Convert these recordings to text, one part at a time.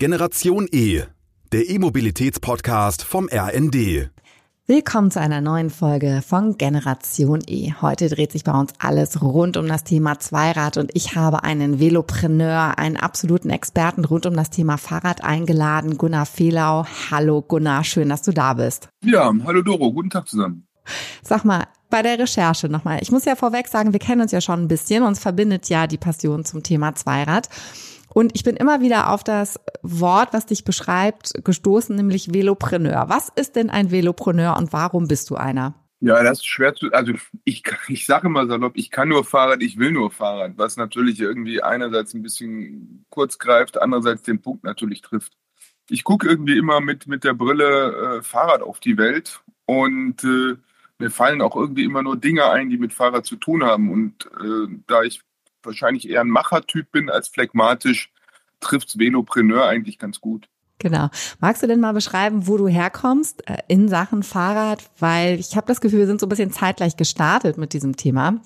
Generation E, der E-Mobilitäts-Podcast vom RND. Willkommen zu einer neuen Folge von Generation E. Heute dreht sich bei uns alles rund um das Thema Zweirad und ich habe einen Velopreneur, einen absoluten Experten rund um das Thema Fahrrad eingeladen, Gunnar Fehlau. Hallo Gunnar, schön, dass du da bist. Ja, hallo Doro, guten Tag zusammen. Sag mal, bei der Recherche nochmal. Ich muss ja vorweg sagen, wir kennen uns ja schon ein bisschen. Uns verbindet ja die Passion zum Thema Zweirad. Und ich bin immer wieder auf das Wort, was dich beschreibt, gestoßen, nämlich Velopreneur. Was ist denn ein Velopreneur und warum bist du einer? Ja, das ist schwer zu, also ich, ich sage immer salopp, ich kann nur Fahrrad, ich will nur Fahrrad, was natürlich irgendwie einerseits ein bisschen kurz greift, andererseits den Punkt natürlich trifft. Ich gucke irgendwie immer mit, mit der Brille äh, Fahrrad auf die Welt und äh, mir fallen auch irgendwie immer nur Dinge ein, die mit Fahrrad zu tun haben. Und äh, da ich wahrscheinlich eher ein Machertyp bin als phlegmatisch, trifft's Velopreneur eigentlich ganz gut. Genau. Magst du denn mal beschreiben, wo du herkommst äh, in Sachen Fahrrad? Weil ich habe das Gefühl, wir sind so ein bisschen zeitgleich gestartet mit diesem Thema.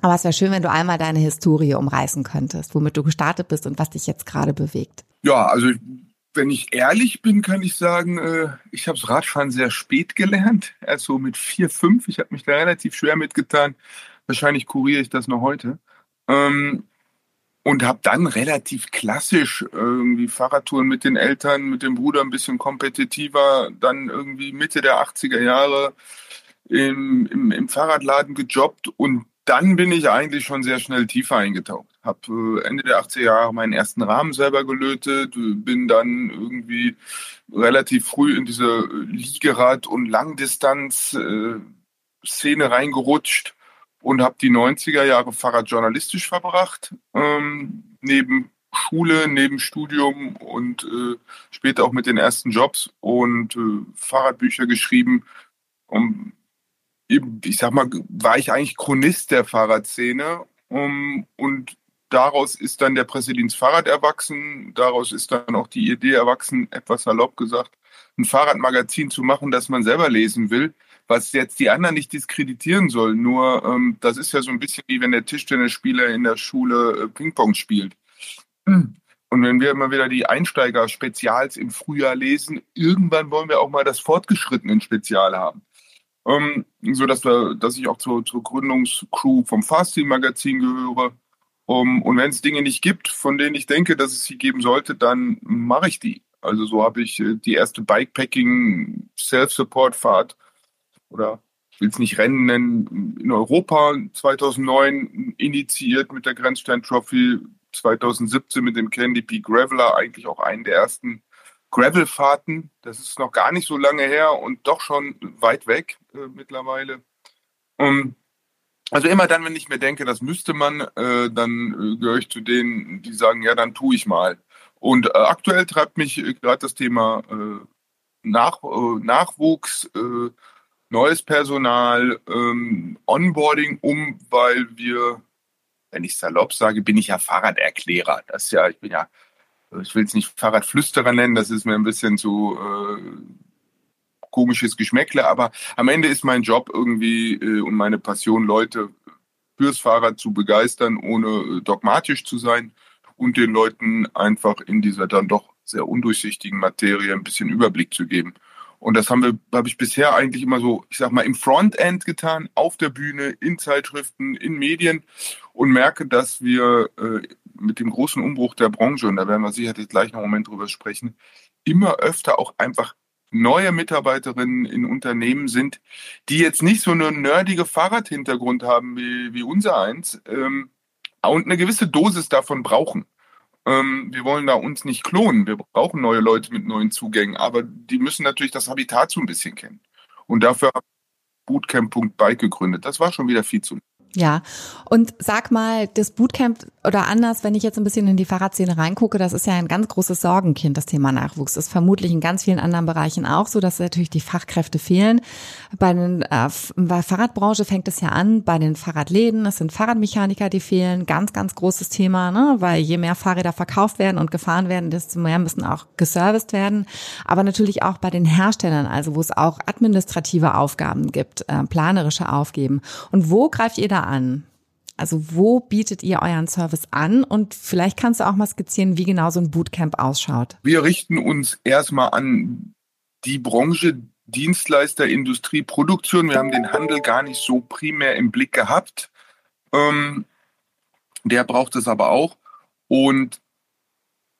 Aber es wäre schön, wenn du einmal deine Historie umreißen könntest, womit du gestartet bist und was dich jetzt gerade bewegt. Ja, also wenn ich ehrlich bin, kann ich sagen, äh, ich habe das Radfahren sehr spät gelernt, erst so mit vier, fünf. Ich habe mich da relativ schwer mitgetan. Wahrscheinlich kuriere ich das noch heute. Ähm, und habe dann relativ klassisch irgendwie Fahrradtouren mit den Eltern, mit dem Bruder ein bisschen kompetitiver, dann irgendwie Mitte der 80er Jahre im, im, im Fahrradladen gejobbt und dann bin ich eigentlich schon sehr schnell tiefer eingetaucht. Hab äh, Ende der 80er Jahre meinen ersten Rahmen selber gelötet, bin dann irgendwie relativ früh in diese Liegerad- und Langdistanz-Szene äh, reingerutscht und habe die 90er Jahre Fahrrad journalistisch verbracht, ähm, neben Schule, neben Studium und äh, später auch mit den ersten Jobs und äh, Fahrradbücher geschrieben. Um, ich sag mal, war ich eigentlich Chronist der Fahrradszene um, und daraus ist dann der Pressedienst Fahrrad erwachsen, daraus ist dann auch die Idee erwachsen, etwas salopp gesagt, ein Fahrradmagazin zu machen, das man selber lesen will was jetzt die anderen nicht diskreditieren soll. Nur ähm, das ist ja so ein bisschen wie wenn der Tischtennisspieler in der Schule äh, Ping-Pong spielt. Und wenn wir immer wieder die Einsteiger-Spezials im Frühjahr lesen, irgendwann wollen wir auch mal das fortgeschrittenen Spezial haben. Ähm, so dass wir, dass ich auch zur, zur Gründungscrew vom Fasting Magazin gehöre. Um, und wenn es Dinge nicht gibt, von denen ich denke, dass es sie geben sollte, dann mache ich die. Also so habe ich äh, die erste Bikepacking Self-Support Fahrt oder ich will es nicht Rennen nennen, in Europa 2009 initiiert mit der Grenzstein Trophy, 2017 mit dem Candy Peak Graveler, eigentlich auch einen der ersten Gravelfahrten. Das ist noch gar nicht so lange her und doch schon weit weg äh, mittlerweile. Um, also immer dann, wenn ich mir denke, das müsste man, äh, dann äh, gehöre ich zu denen, die sagen, ja, dann tue ich mal. Und äh, aktuell treibt mich äh, gerade das Thema äh, Nach, Nachwuchs, neues Personal, ähm, Onboarding um, weil wir, wenn ich salopp sage, bin ich ja Fahrraderklärer. Das ja, ich bin ja, ich will es nicht Fahrradflüsterer nennen, das ist mir ein bisschen zu äh, komisches Geschmäckle, aber am Ende ist mein Job irgendwie äh, und meine Passion, Leute fürs Fahrrad zu begeistern, ohne äh, dogmatisch zu sein und den Leuten einfach in dieser dann doch sehr undurchsichtigen Materie ein bisschen Überblick zu geben. Und das haben wir, habe ich bisher eigentlich immer so, ich sag mal, im Frontend getan, auf der Bühne, in Zeitschriften, in Medien und merke, dass wir äh, mit dem großen Umbruch der Branche, und da werden wir sicherlich gleich noch einen Moment drüber sprechen, immer öfter auch einfach neue Mitarbeiterinnen in Unternehmen sind, die jetzt nicht so einen nerdige Fahrradhintergrund haben wie, wie unser eins ähm, und eine gewisse Dosis davon brauchen. Ähm, wir wollen da uns nicht klonen. Wir brauchen neue Leute mit neuen Zugängen, aber die müssen natürlich das Habitat so ein bisschen kennen. Und dafür habe ich Bootcamp.bike gegründet. Das war schon wieder viel zu ja, und sag mal, das Bootcamp oder anders, wenn ich jetzt ein bisschen in die Fahrradszene reingucke, das ist ja ein ganz großes Sorgenkind, das Thema Nachwuchs. Das ist vermutlich in ganz vielen anderen Bereichen auch so, dass natürlich die Fachkräfte fehlen. Bei, den, äh, bei Fahrradbranche fängt es ja an, bei den Fahrradläden, es sind Fahrradmechaniker, die fehlen. Ganz, ganz großes Thema, ne? weil je mehr Fahrräder verkauft werden und gefahren werden, desto mehr müssen auch geserviced werden. Aber natürlich auch bei den Herstellern, also wo es auch administrative Aufgaben gibt, äh, planerische Aufgaben. Und wo greift ihr da an? Also wo bietet ihr euren Service an? Und vielleicht kannst du auch mal skizzieren, wie genau so ein Bootcamp ausschaut. Wir richten uns erstmal an die Branche Dienstleister, Industrie, Produktion. Wir haben den Handel gar nicht so primär im Blick gehabt. Ähm, der braucht es aber auch. Und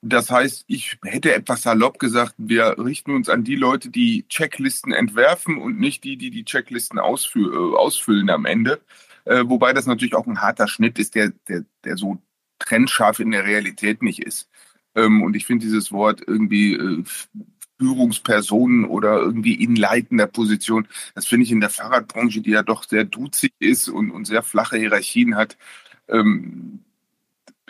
das heißt, ich hätte etwas salopp gesagt, wir richten uns an die Leute, die Checklisten entwerfen und nicht die, die die Checklisten ausfü äh, ausfüllen am Ende. Äh, wobei das natürlich auch ein harter Schnitt ist, der, der, der so trennscharf in der Realität nicht ist. Ähm, und ich finde dieses Wort irgendwie äh, Führungspersonen oder irgendwie in leitender Position, das finde ich in der Fahrradbranche, die ja doch sehr duzig ist und, und sehr flache Hierarchien hat, ähm,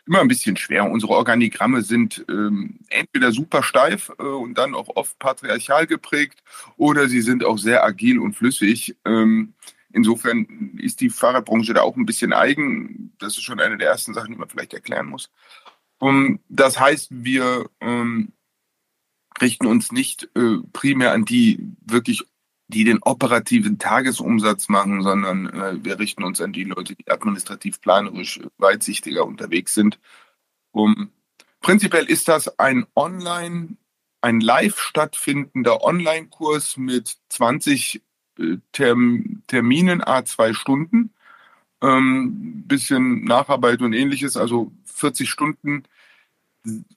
immer ein bisschen schwer. Unsere Organigramme sind ähm, entweder super steif äh, und dann auch oft patriarchal geprägt oder sie sind auch sehr agil und flüssig. Ähm, insofern ist die Fahrradbranche da auch ein bisschen eigen. Das ist schon eine der ersten Sachen, die man vielleicht erklären muss. Um, das heißt, wir ähm, richten uns nicht äh, primär an die wirklich die den operativen Tagesumsatz machen, sondern äh, wir richten uns an die Leute, die administrativ planerisch weitsichtiger unterwegs sind. Um, prinzipiell ist das ein Online, ein live stattfindender Online-Kurs mit 20 äh, Term Terminen, a zwei Stunden, ähm, bisschen Nacharbeit und ähnliches, also 40 Stunden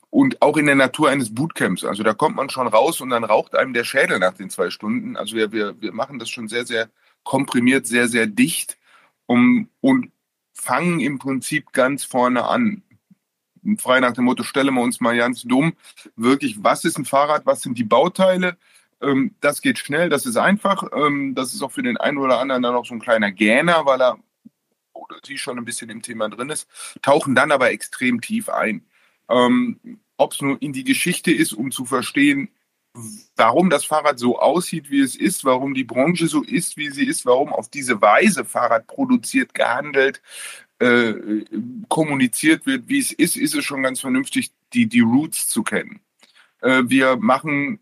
und auch in der Natur eines Bootcamps. Also da kommt man schon raus und dann raucht einem der Schädel nach den zwei Stunden. Also wir, wir, wir machen das schon sehr, sehr komprimiert, sehr, sehr dicht um, und fangen im Prinzip ganz vorne an. Frei nach dem Motto, stellen wir uns mal ganz dumm, wirklich, was ist ein Fahrrad, was sind die Bauteile? Ähm, das geht schnell, das ist einfach. Ähm, das ist auch für den einen oder anderen dann auch so ein kleiner Gähner, weil er oder sie schon ein bisschen im Thema drin ist, tauchen dann aber extrem tief ein. Ähm, Ob es nur in die Geschichte ist, um zu verstehen, warum das Fahrrad so aussieht, wie es ist, warum die Branche so ist, wie sie ist, warum auf diese Weise Fahrrad produziert, gehandelt, äh, kommuniziert wird, wie es ist, ist es schon ganz vernünftig, die, die Roots zu kennen. Äh, wir machen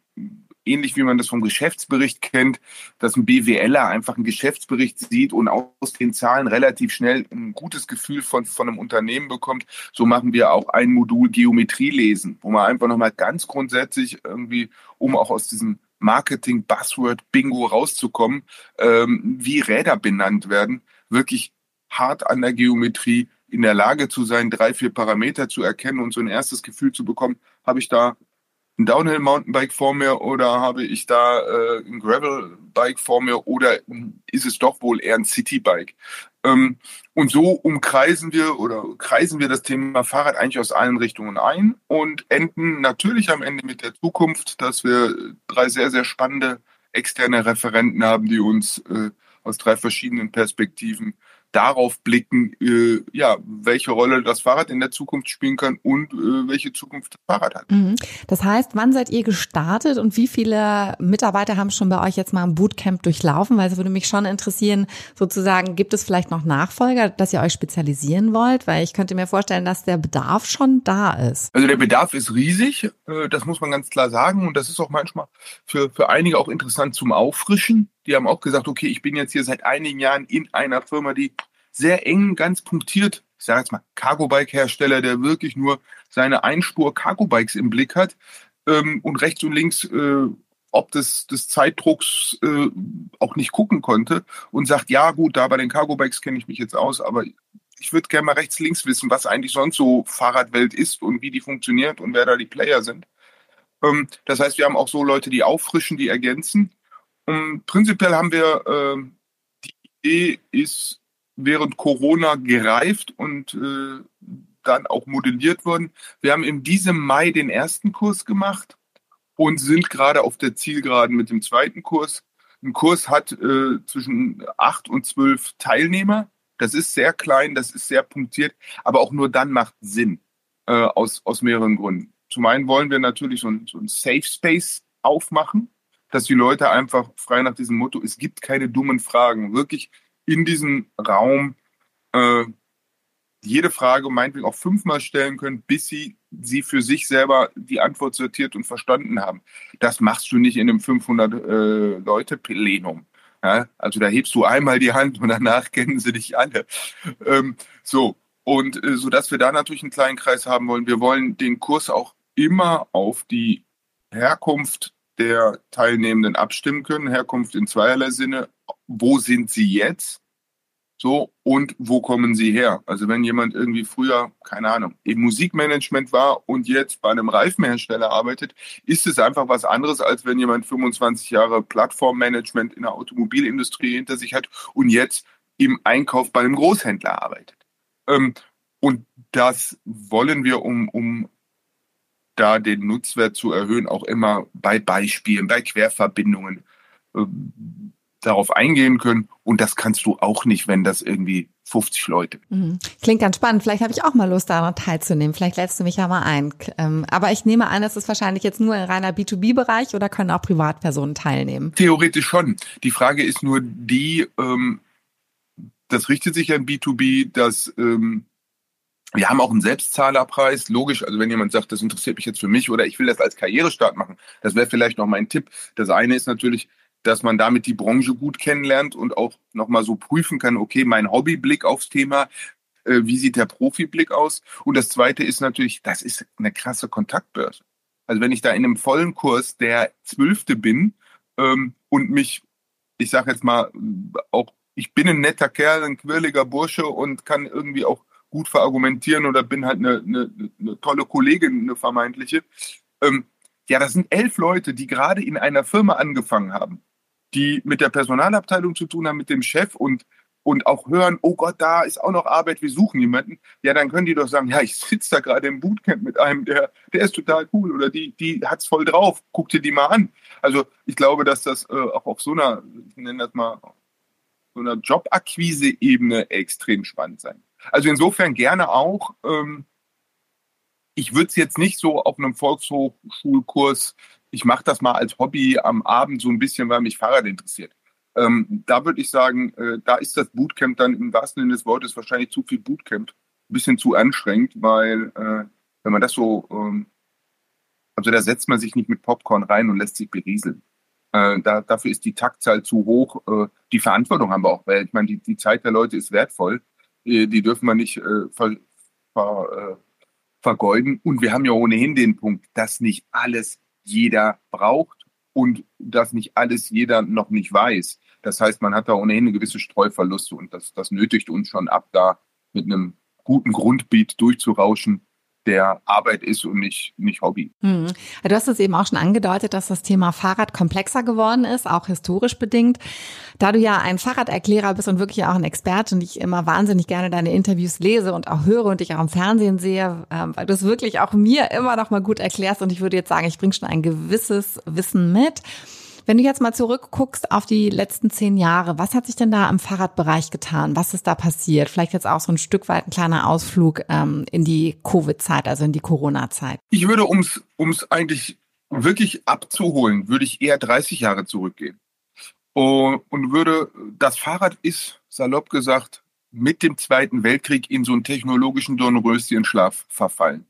ähnlich wie man das vom Geschäftsbericht kennt, dass ein BWLer einfach einen Geschäftsbericht sieht und aus den Zahlen relativ schnell ein gutes Gefühl von, von einem Unternehmen bekommt. So machen wir auch ein Modul Geometrie lesen, wo man einfach nochmal ganz grundsätzlich irgendwie, um auch aus diesem Marketing-Buzzword-Bingo rauszukommen, ähm, wie Räder benannt werden, wirklich hart an der Geometrie in der Lage zu sein, drei, vier Parameter zu erkennen und so ein erstes Gefühl zu bekommen, habe ich da ein Downhill-Mountainbike vor mir oder habe ich da äh, ein Gravel-Bike vor mir oder ist es doch wohl eher ein City-Bike? Ähm, und so umkreisen wir oder kreisen wir das Thema Fahrrad eigentlich aus allen Richtungen ein und enden natürlich am Ende mit der Zukunft, dass wir drei sehr, sehr spannende externe Referenten haben, die uns äh, aus drei verschiedenen Perspektiven darauf blicken, äh, ja, welche Rolle das Fahrrad in der Zukunft spielen kann und äh, welche Zukunft das Fahrrad hat. Mhm. Das heißt, wann seid ihr gestartet und wie viele Mitarbeiter haben schon bei euch jetzt mal ein Bootcamp durchlaufen? Weil es würde mich schon interessieren, sozusagen, gibt es vielleicht noch Nachfolger, dass ihr euch spezialisieren wollt? Weil ich könnte mir vorstellen, dass der Bedarf schon da ist. Also der Bedarf ist riesig, äh, das muss man ganz klar sagen und das ist auch manchmal für, für einige auch interessant zum Auffrischen die haben auch gesagt, okay, ich bin jetzt hier seit einigen Jahren in einer Firma, die sehr eng, ganz punktiert, ich sage jetzt mal Cargo-Bike-Hersteller, der wirklich nur seine Einspur-Cargo-Bikes im Blick hat ähm, und rechts und links äh, ob des, des Zeitdrucks äh, auch nicht gucken konnte und sagt, ja gut, da bei den Cargo-Bikes kenne ich mich jetzt aus, aber ich würde gerne mal rechts, links wissen, was eigentlich sonst so Fahrradwelt ist und wie die funktioniert und wer da die Player sind. Ähm, das heißt, wir haben auch so Leute, die auffrischen, die ergänzen. Und prinzipiell haben wir, äh, die Idee ist während Corona gereift und äh, dann auch modelliert worden. Wir haben in diesem Mai den ersten Kurs gemacht und sind gerade auf der Zielgeraden mit dem zweiten Kurs. Ein Kurs hat äh, zwischen acht und zwölf Teilnehmer. Das ist sehr klein, das ist sehr punktiert, aber auch nur dann macht Sinn äh, aus, aus mehreren Gründen. Zum einen wollen wir natürlich so ein, so ein Safe Space aufmachen, dass die Leute einfach frei nach diesem Motto, es gibt keine dummen Fragen, wirklich in diesem Raum äh, jede Frage meinetwegen auch fünfmal stellen können, bis sie sie für sich selber die Antwort sortiert und verstanden haben. Das machst du nicht in einem 500 äh. Ja, also da hebst du einmal die Hand und danach kennen sie dich alle. Ähm, so, und äh, so dass wir da natürlich einen kleinen Kreis haben wollen. Wir wollen den Kurs auch immer auf die Herkunft der Teilnehmenden abstimmen können. Herkunft in zweierlei Sinne. Wo sind sie jetzt? So, und wo kommen sie her? Also wenn jemand irgendwie früher, keine Ahnung, im Musikmanagement war und jetzt bei einem Reifenhersteller arbeitet, ist es einfach was anderes, als wenn jemand 25 Jahre Plattformmanagement in der Automobilindustrie hinter sich hat und jetzt im Einkauf bei einem Großhändler arbeitet. Ähm, und das wollen wir, um, um da den Nutzwert zu erhöhen, auch immer bei Beispielen, bei Querverbindungen äh, darauf eingehen können. Und das kannst du auch nicht, wenn das irgendwie 50 Leute. Mhm. Klingt ganz spannend. Vielleicht habe ich auch mal Lust, daran teilzunehmen. Vielleicht lädst du mich ja mal ein. Ähm, aber ich nehme an, es ist wahrscheinlich jetzt nur ein reiner B2B-Bereich oder können auch Privatpersonen teilnehmen? Theoretisch schon. Die Frage ist nur die, ähm, das richtet sich an B2B, dass ähm, wir haben auch einen Selbstzahlerpreis, logisch. Also wenn jemand sagt, das interessiert mich jetzt für mich oder ich will das als Karrierestart machen, das wäre vielleicht noch mein Tipp. Das eine ist natürlich, dass man damit die Branche gut kennenlernt und auch nochmal so prüfen kann, okay, mein Hobbyblick aufs Thema, äh, wie sieht der Profiblick aus? Und das zweite ist natürlich, das ist eine krasse Kontaktbörse. Also wenn ich da in einem vollen Kurs der Zwölfte bin ähm, und mich, ich sage jetzt mal, auch, ich bin ein netter Kerl, ein quirliger Bursche und kann irgendwie auch gut verargumentieren oder bin halt eine, eine, eine tolle Kollegin, eine vermeintliche. Ähm, ja, das sind elf Leute, die gerade in einer Firma angefangen haben, die mit der Personalabteilung zu tun haben, mit dem Chef und und auch hören, oh Gott, da ist auch noch Arbeit, wir suchen jemanden, ja, dann können die doch sagen, ja, ich sitze da gerade im Bootcamp mit einem, der, der ist total cool oder die, die hat's voll drauf, guck dir die mal an. Also ich glaube, dass das äh, auch auf so einer, ich nenne das mal, so einer Jobakquise-Ebene extrem spannend sein. Also insofern gerne auch. Ähm, ich würde es jetzt nicht so auf einem Volkshochschulkurs, ich mache das mal als Hobby am Abend so ein bisschen, weil mich Fahrrad interessiert. Ähm, da würde ich sagen, äh, da ist das Bootcamp dann im wahrsten Sinne des Wortes wahrscheinlich zu viel Bootcamp, ein bisschen zu anstrengend, weil äh, wenn man das so, ähm, also da setzt man sich nicht mit Popcorn rein und lässt sich berieseln. Äh, da, dafür ist die Taktzahl zu hoch. Äh, die Verantwortung haben wir auch, weil ich meine, die, die Zeit der Leute ist wertvoll. Äh, die dürfen wir nicht äh, ver, ver, äh, vergeuden. Und wir haben ja ohnehin den Punkt, dass nicht alles jeder braucht und dass nicht alles jeder noch nicht weiß. Das heißt, man hat da ohnehin eine gewisse Streuverluste und das, das nötigt uns schon ab, da mit einem guten Grundbeat durchzurauschen der Arbeit ist und nicht, nicht Hobby. Hm. Du hast es eben auch schon angedeutet, dass das Thema Fahrrad komplexer geworden ist, auch historisch bedingt. Da du ja ein Fahrraderklärer bist und wirklich auch ein Experte und ich immer wahnsinnig gerne deine Interviews lese und auch höre und dich auch im Fernsehen sehe, ähm, weil du es wirklich auch mir immer noch mal gut erklärst und ich würde jetzt sagen, ich bringe schon ein gewisses Wissen mit. Wenn du jetzt mal zurückguckst auf die letzten zehn Jahre, was hat sich denn da im Fahrradbereich getan? Was ist da passiert? Vielleicht jetzt auch so ein Stück weit ein kleiner Ausflug ähm, in die Covid-Zeit, also in die Corona-Zeit. Ich würde, ums ums eigentlich wirklich abzuholen, würde ich eher 30 Jahre zurückgehen. Und würde, das Fahrrad ist, salopp gesagt, mit dem Zweiten Weltkrieg in so einen technologischen Dornröschenschlaf verfallen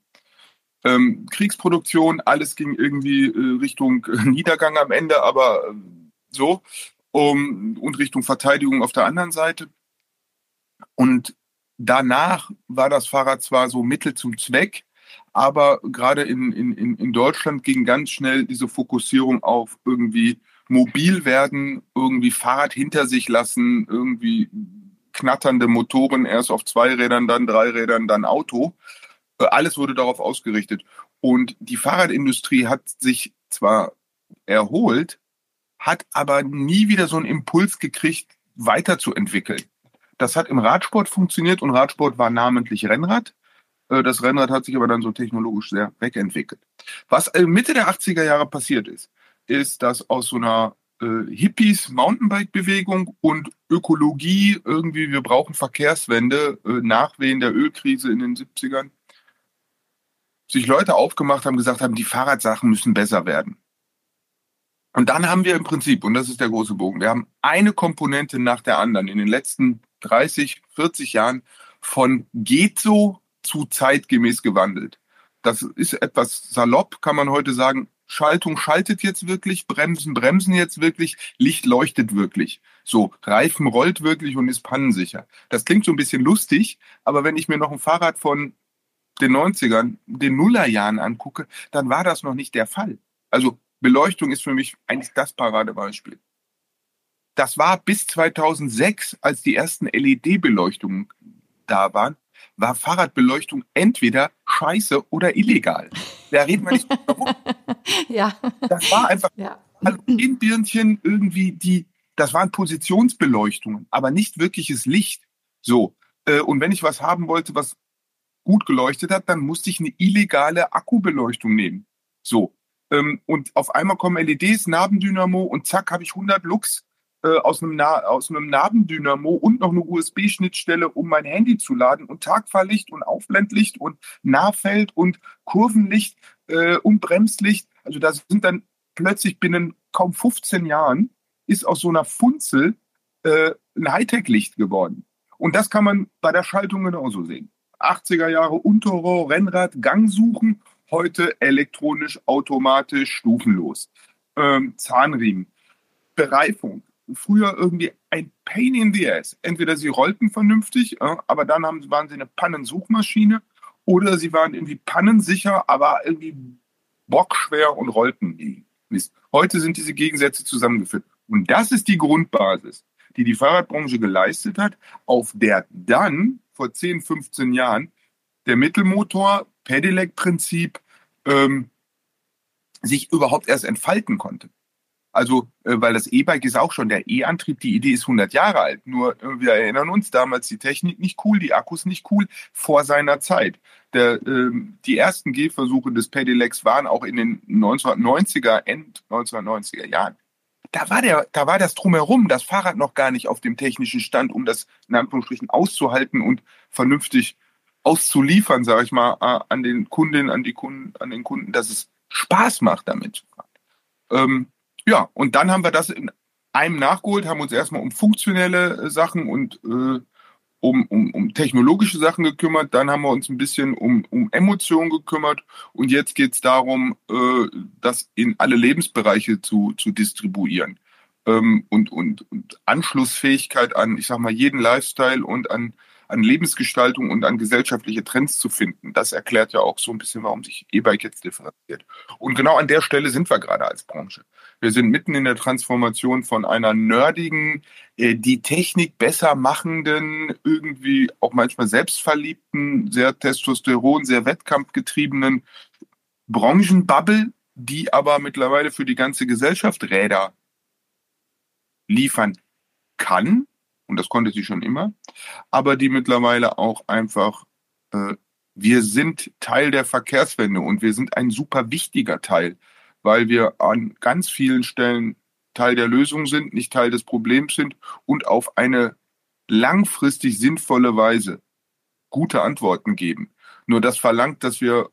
ähm, Kriegsproduktion, alles ging irgendwie äh, Richtung äh, Niedergang am Ende, aber äh, so um, und Richtung Verteidigung auf der anderen Seite. Und danach war das Fahrrad zwar so Mittel zum Zweck, aber gerade in, in, in Deutschland ging ganz schnell diese Fokussierung auf irgendwie mobil werden, irgendwie Fahrrad hinter sich lassen, irgendwie knatternde Motoren erst auf zwei Rädern, dann drei Rädern, dann Auto. Äh, alles wurde darauf ausgerichtet. Und die Fahrradindustrie hat sich zwar erholt, hat aber nie wieder so einen Impuls gekriegt, weiterzuentwickeln. Das hat im Radsport funktioniert und Radsport war namentlich Rennrad. Äh, das Rennrad hat sich aber dann so technologisch sehr wegentwickelt. Was äh, Mitte der 80er Jahre passiert ist, ist, dass aus so einer Hippies Mountainbike-Bewegung und Ökologie irgendwie, wir brauchen Verkehrswende, Nachwehen der Ölkrise in den 70ern, sich Leute aufgemacht haben, gesagt haben, die Fahrradsachen müssen besser werden. Und dann haben wir im Prinzip, und das ist der große Bogen, wir haben eine Komponente nach der anderen in den letzten 30, 40 Jahren von geht so zu zeitgemäß gewandelt. Das ist etwas salopp, kann man heute sagen, Schaltung schaltet jetzt wirklich, Bremsen bremsen jetzt wirklich, Licht leuchtet wirklich. So, Reifen rollt wirklich und ist pannensicher. Das klingt so ein bisschen lustig, aber wenn ich mir noch ein Fahrrad von den 90ern, den Nullerjahren angucke, dann war das noch nicht der Fall. Also Beleuchtung ist für mich eigentlich das Paradebeispiel. Das war bis 2006, als die ersten LED-Beleuchtungen da waren, war Fahrradbeleuchtung entweder scheiße oder illegal. Da reden wir nicht warum. ja. Das war einfach ja. Halogenbirnchen irgendwie, die, das waren Positionsbeleuchtungen, aber nicht wirkliches Licht. So. Äh, und wenn ich was haben wollte, was gut geleuchtet hat, dann musste ich eine illegale Akkubeleuchtung nehmen. So. Ähm, und auf einmal kommen LEDs, Nabendynamo und zack, habe ich 100 Lux äh, aus, einem aus einem Nabendynamo und noch eine USB-Schnittstelle, um mein Handy zu laden und Tagfahrlicht und Aufblendlicht und Nahfeld und Kurvenlicht äh, und Bremslicht. Also da sind dann plötzlich binnen kaum 15 Jahren ist aus so einer Funzel äh, ein Hightech-Licht geworden. Und das kann man bei der Schaltung genauso sehen. 80er Jahre Unterrohr, Rennrad, Gang suchen, heute elektronisch, automatisch, stufenlos. Ähm, Zahnriemen, Bereifung, früher irgendwie ein Pain in the Ass. Entweder sie rollten vernünftig, äh, aber dann haben, waren sie eine Pannensuchmaschine oder sie waren irgendwie pannensicher, aber irgendwie bockschwer und rollten nie. Heute sind diese Gegensätze zusammengeführt. Und das ist die Grundbasis, die die Fahrradbranche geleistet hat, auf der dann vor 10, 15 Jahren der Mittelmotor, Pedelec-Prinzip, ähm, sich überhaupt erst entfalten konnte. Also, äh, weil das E-Bike ist auch schon der E-Antrieb, die Idee ist 100 Jahre alt. Nur äh, wir erinnern uns, damals die Technik nicht cool, die Akkus nicht cool, vor seiner Zeit. Der, ähm, die ersten Gehversuche des Pedelecs waren auch in den 1990er, End 1990er Jahren. Da war, der, da war das drumherum, das Fahrrad noch gar nicht auf dem technischen Stand, um das in Anführungsstrichen auszuhalten und vernünftig auszuliefern, sage ich mal, äh, an den Kundinnen, an die Kunden, an den Kunden, dass es Spaß macht, damit zu fahren. Ähm, ja, und dann haben wir das in einem nachgeholt, haben uns erstmal um funktionelle äh, Sachen und äh, um, um, um technologische Sachen gekümmert, dann haben wir uns ein bisschen um, um Emotionen gekümmert und jetzt geht es darum, äh, das in alle Lebensbereiche zu, zu distribuieren. Ähm, und, und, und Anschlussfähigkeit an, ich sag mal, jeden Lifestyle und an an Lebensgestaltung und an gesellschaftliche Trends zu finden. Das erklärt ja auch so ein bisschen, warum sich E-Bike jetzt differenziert. Und genau an der Stelle sind wir gerade als Branche. Wir sind mitten in der Transformation von einer nerdigen, äh, die Technik besser machenden, irgendwie auch manchmal selbstverliebten, sehr Testosteron, sehr wettkampfgetriebenen Branchenbubble, die aber mittlerweile für die ganze Gesellschaft Räder liefern kann, und das konnte sie schon immer, aber die mittlerweile auch einfach, äh, wir sind Teil der Verkehrswende und wir sind ein super wichtiger Teil, weil wir an ganz vielen Stellen Teil der Lösung sind, nicht Teil des Problems sind und auf eine langfristig sinnvolle Weise gute Antworten geben. Nur das verlangt, dass wir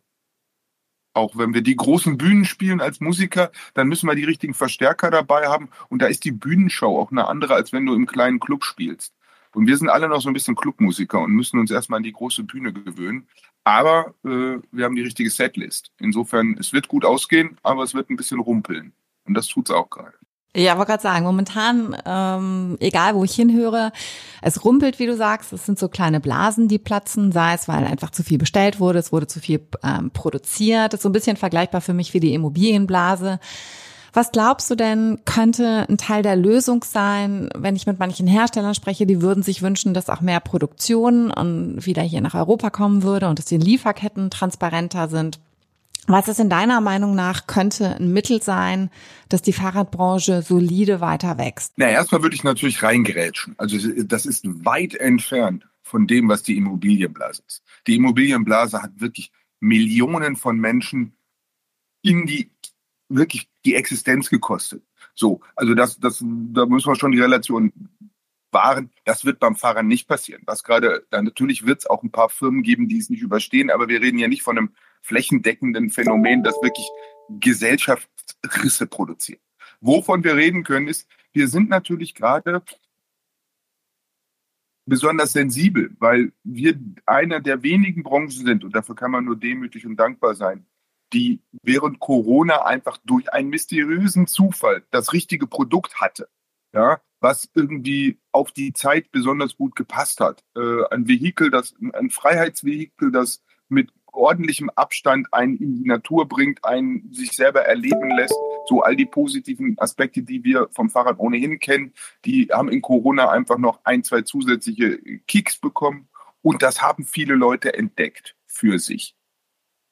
auch wenn wir die großen Bühnen spielen als Musiker, dann müssen wir die richtigen Verstärker dabei haben. Und da ist die Bühnenshow auch eine andere, als wenn du im kleinen Club spielst. Und wir sind alle noch so ein bisschen Clubmusiker und müssen uns erstmal an die große Bühne gewöhnen. Aber äh, wir haben die richtige Setlist. Insofern, es wird gut ausgehen, aber es wird ein bisschen rumpeln. Und das tut es auch gerade. Ja, wollte gerade sagen, momentan, ähm, egal wo ich hinhöre, es rumpelt, wie du sagst, es sind so kleine Blasen, die platzen, sei es, weil einfach zu viel bestellt wurde, es wurde zu viel ähm, produziert. Ist so ein bisschen vergleichbar für mich wie die Immobilienblase. Was glaubst du denn, könnte ein Teil der Lösung sein, wenn ich mit manchen Herstellern spreche, die würden sich wünschen, dass auch mehr Produktion wieder hier nach Europa kommen würde und dass die Lieferketten transparenter sind? Was ist in deiner Meinung nach könnte ein Mittel sein, dass die Fahrradbranche solide weiter wächst? Na, erstmal würde ich natürlich reingerätschen. Also das ist weit entfernt von dem, was die Immobilienblase ist. Die Immobilienblase hat wirklich Millionen von Menschen in die wirklich die Existenz gekostet. So, also das, das, da müssen wir schon die Relation wahren. Das wird beim Fahrern nicht passieren. Was gerade, da natürlich wird es auch ein paar Firmen geben, die es nicht überstehen, aber wir reden ja nicht von einem flächendeckenden Phänomen, das wirklich Gesellschaftsrisse produziert. Wovon wir reden können, ist, wir sind natürlich gerade besonders sensibel, weil wir einer der wenigen Branchen sind, und dafür kann man nur demütig und dankbar sein, die während Corona einfach durch einen mysteriösen Zufall das richtige Produkt hatte. Ja, was irgendwie auf die Zeit besonders gut gepasst hat. Äh, ein Vehikel, das, ein Freiheitsvehikel, das mit ordentlichem Abstand einen in die Natur bringt, einen sich selber erleben lässt. So all die positiven Aspekte, die wir vom Fahrrad ohnehin kennen, die haben in Corona einfach noch ein, zwei zusätzliche Kicks bekommen. Und das haben viele Leute entdeckt für sich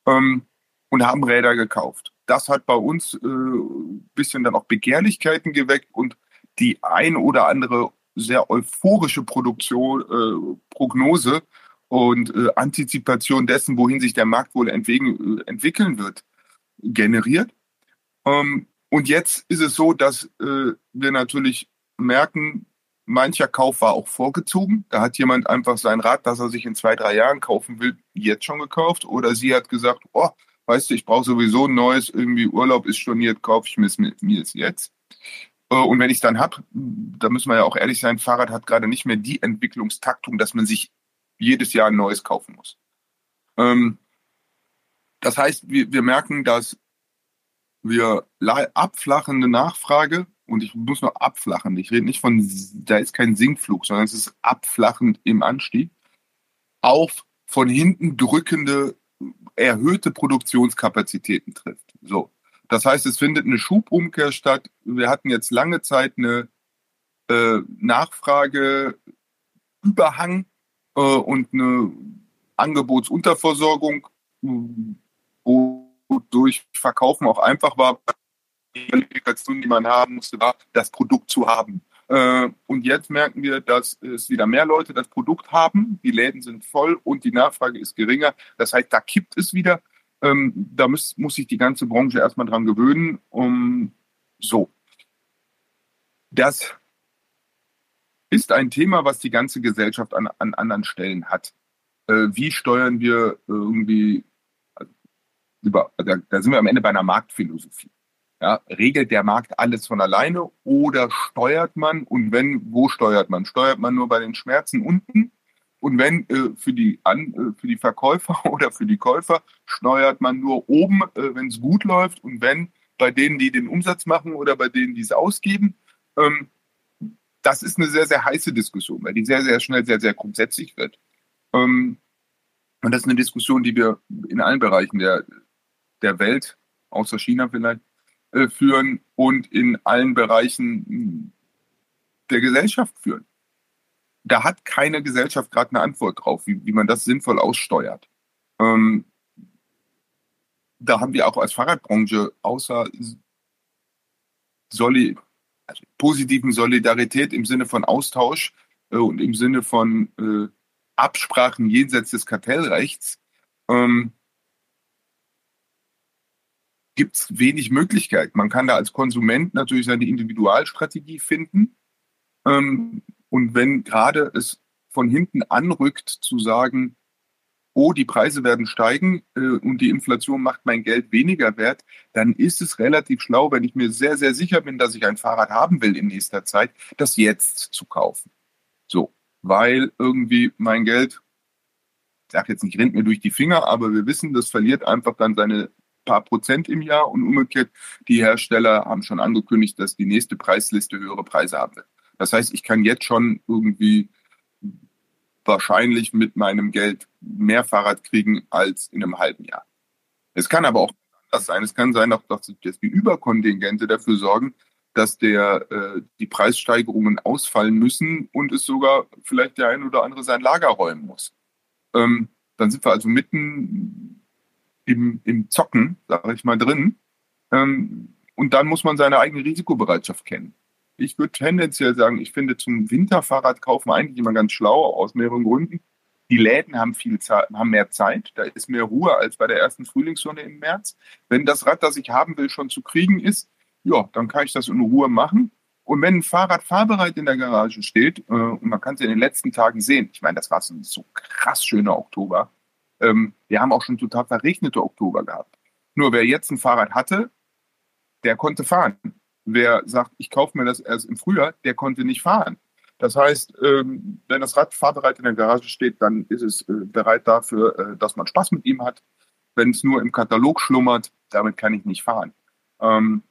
ähm, und haben Räder gekauft. Das hat bei uns äh, bisschen dann auch Begehrlichkeiten geweckt und die ein oder andere sehr euphorische Produktion, äh, Prognose und äh, Antizipation dessen, wohin sich der Markt wohl entwegen, äh, entwickeln wird, generiert. Ähm, und jetzt ist es so, dass äh, wir natürlich merken, mancher Kauf war auch vorgezogen. Da hat jemand einfach sein Rad, das er sich in zwei, drei Jahren kaufen will, jetzt schon gekauft. Oder sie hat gesagt, oh, weißt du, ich brauche sowieso ein neues, irgendwie Urlaub ist storniert, kaufe ich mir es jetzt. Äh, und wenn ich es dann habe, da müssen wir ja auch ehrlich sein, Fahrrad hat gerade nicht mehr die Entwicklungstaktung, dass man sich jedes Jahr ein neues kaufen muss. Ähm, das heißt, wir, wir merken, dass wir abflachende Nachfrage, und ich muss noch abflachen, ich rede nicht von, da ist kein Sinkflug, sondern es ist abflachend im Anstieg, auf von hinten drückende, erhöhte Produktionskapazitäten trifft. So. Das heißt, es findet eine Schubumkehr statt. Wir hatten jetzt lange Zeit eine äh, Nachfrageüberhang äh, und eine Angebotsunterversorgung, wodurch Verkaufen auch einfach war. Die Qualifikation, die man haben musste, war, das Produkt zu haben. Äh, und jetzt merken wir, dass es wieder mehr Leute das Produkt haben. Die Läden sind voll und die Nachfrage ist geringer. Das heißt, da kippt es wieder. Ähm, da muss, muss sich die ganze Branche erstmal dran gewöhnen. Um, so. Das ist ein Thema, was die ganze Gesellschaft an, an anderen Stellen hat. Äh, wie steuern wir irgendwie also über, da, da sind wir am Ende bei einer Marktphilosophie. Ja, regelt der Markt alles von alleine oder steuert man? Und wenn, wo steuert man? Steuert man nur bei den Schmerzen unten und wenn äh, für, die An äh, für die Verkäufer oder für die Käufer steuert man nur oben, äh, wenn es gut läuft und wenn bei denen, die den Umsatz machen oder bei denen, die es ausgeben. Ähm, das ist eine sehr, sehr heiße Diskussion, weil die sehr, sehr schnell sehr, sehr grundsätzlich wird. Ähm, und das ist eine Diskussion, die wir in allen Bereichen der, der Welt, außer China vielleicht, äh, führen und in allen Bereichen der Gesellschaft führen da hat keine Gesellschaft gerade eine Antwort drauf, wie, wie man das sinnvoll aussteuert. Ähm, da haben wir auch als Fahrradbranche außer Soli also positiven Solidarität im Sinne von Austausch äh, und im Sinne von äh, Absprachen jenseits des Kartellrechts ähm, gibt es wenig Möglichkeiten. Man kann da als Konsument natürlich seine Individualstrategie finden. Ähm, und wenn gerade es von hinten anrückt, zu sagen, oh, die Preise werden steigen äh, und die Inflation macht mein Geld weniger wert, dann ist es relativ schlau, wenn ich mir sehr, sehr sicher bin, dass ich ein Fahrrad haben will in nächster Zeit, das jetzt zu kaufen. So, weil irgendwie mein Geld, ich sage jetzt nicht, rennt mir durch die Finger, aber wir wissen, das verliert einfach dann seine paar Prozent im Jahr und umgekehrt, die Hersteller haben schon angekündigt, dass die nächste Preisliste höhere Preise haben wird. Das heißt, ich kann jetzt schon irgendwie wahrscheinlich mit meinem Geld mehr Fahrrad kriegen als in einem halben Jahr. Es kann aber auch anders sein. Es kann sein, dass die Überkontingente dafür sorgen, dass der, äh, die Preissteigerungen ausfallen müssen und es sogar vielleicht der ein oder andere sein Lager räumen muss. Ähm, dann sind wir also mitten im, im Zocken, sage ich mal, drin. Ähm, und dann muss man seine eigene Risikobereitschaft kennen ich würde tendenziell sagen, ich finde zum Winterfahrrad kaufen eigentlich immer ganz schlau aus mehreren Gründen. Die Läden haben viel Zeit, haben mehr Zeit, da ist mehr Ruhe als bei der ersten Frühlingssonne im März. Wenn das Rad, das ich haben will, schon zu kriegen ist, ja, dann kann ich das in Ruhe machen. Und wenn ein Fahrrad fahrbereit in der Garage steht, äh, und man kann es in den letzten Tagen sehen, ich meine, das war so ein so krass schöner Oktober. Ähm, wir haben auch schon total verregnete Oktober gehabt. Nur wer jetzt ein Fahrrad hatte, der konnte fahren. Wer sagt, ich kaufe mir das erst im Frühjahr, der konnte nicht fahren. Das heißt, ähm, wenn das Rad fahrbereit in der Garage steht, dann ist es äh, bereit dafür, äh, dass man Spaß mit ihm hat. wenn es nur im Katalog schlummert, damit kann ich nicht fahren. Ähm,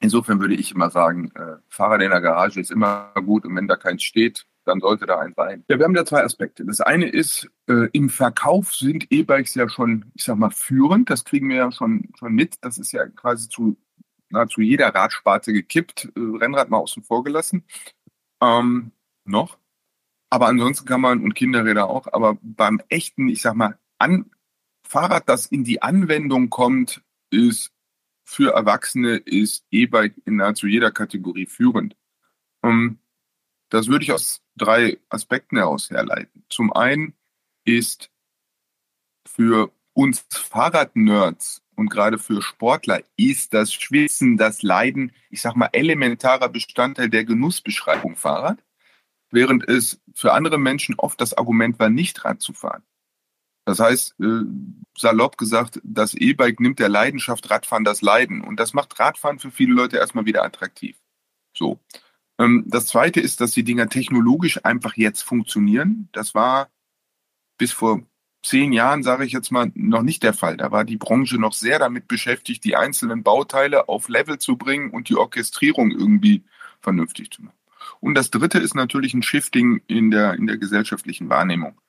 insofern würde ich immer sagen, äh, Fahrrad in der Garage ist immer gut und wenn da keins steht, dann sollte da ein sein. Ja, wir haben da zwei Aspekte. Das eine ist, äh, im Verkauf sind E-Bikes ja schon, ich sag mal, führend. Das kriegen wir ja schon, schon mit. Das ist ja quasi zu nahezu jeder Radsparte gekippt, äh, Rennrad mal außen vor gelassen. Ähm, noch. Aber ansonsten kann man, und Kinderräder auch, aber beim echten, ich sag mal, an, Fahrrad, das in die Anwendung kommt, ist für Erwachsene, ist E-Bike in nahezu jeder Kategorie führend. Ähm, das würde ich aus drei Aspekten heraus herleiten. Zum einen ist für uns Fahrradnerds und gerade für Sportler ist das Schwitzen, das Leiden, ich sag mal, elementarer Bestandteil der Genussbeschreibung Fahrrad, während es für andere Menschen oft das Argument war, nicht Rad zu fahren. Das heißt, äh, salopp gesagt, das E-Bike nimmt der Leidenschaft Radfahren das Leiden und das macht Radfahren für viele Leute erstmal wieder attraktiv. So. Ähm, das zweite ist, dass die Dinger technologisch einfach jetzt funktionieren. Das war bis vor zehn Jahren, sage ich jetzt mal, noch nicht der Fall. Da war die Branche noch sehr damit beschäftigt, die einzelnen Bauteile auf Level zu bringen und die Orchestrierung irgendwie vernünftig zu machen. Und das dritte ist natürlich ein Shifting in der, in der gesellschaftlichen Wahrnehmung.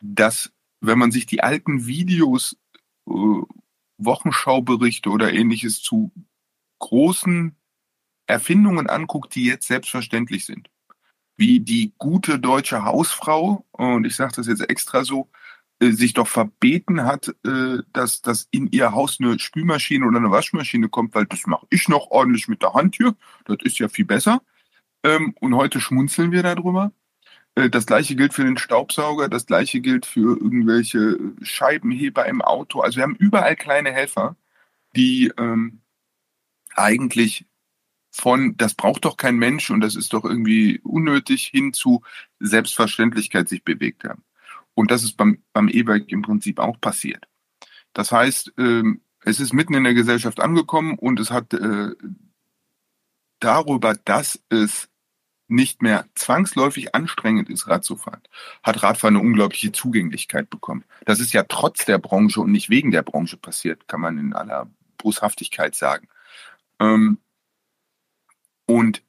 Dass, wenn man sich die alten Videos, äh, Wochenschauberichte oder ähnliches zu großen Erfindungen anguckt, die jetzt selbstverständlich sind. Wie die gute deutsche Hausfrau, und ich sage das jetzt extra so, sich doch verbeten hat, äh, dass, dass in ihr Haus eine Spülmaschine oder eine Waschmaschine kommt, weil das mache ich noch ordentlich mit der Hand hier. Das ist ja viel besser. Ähm, und heute schmunzeln wir darüber. Äh, das gleiche gilt für den Staubsauger, das gleiche gilt für irgendwelche Scheibenheber im Auto. Also wir haben überall kleine Helfer, die ähm, eigentlich von, das braucht doch kein Mensch und das ist doch irgendwie unnötig, hin zu Selbstverständlichkeit sich bewegt haben. Und das ist beim, beim E-Bike im Prinzip auch passiert. Das heißt, ähm, es ist mitten in der Gesellschaft angekommen und es hat äh, darüber, dass es nicht mehr zwangsläufig anstrengend ist, Rad zu fahren, hat Radfahren eine unglaubliche Zugänglichkeit bekommen. Das ist ja trotz der Branche und nicht wegen der Branche passiert, kann man in aller Boshaftigkeit sagen. Ähm, und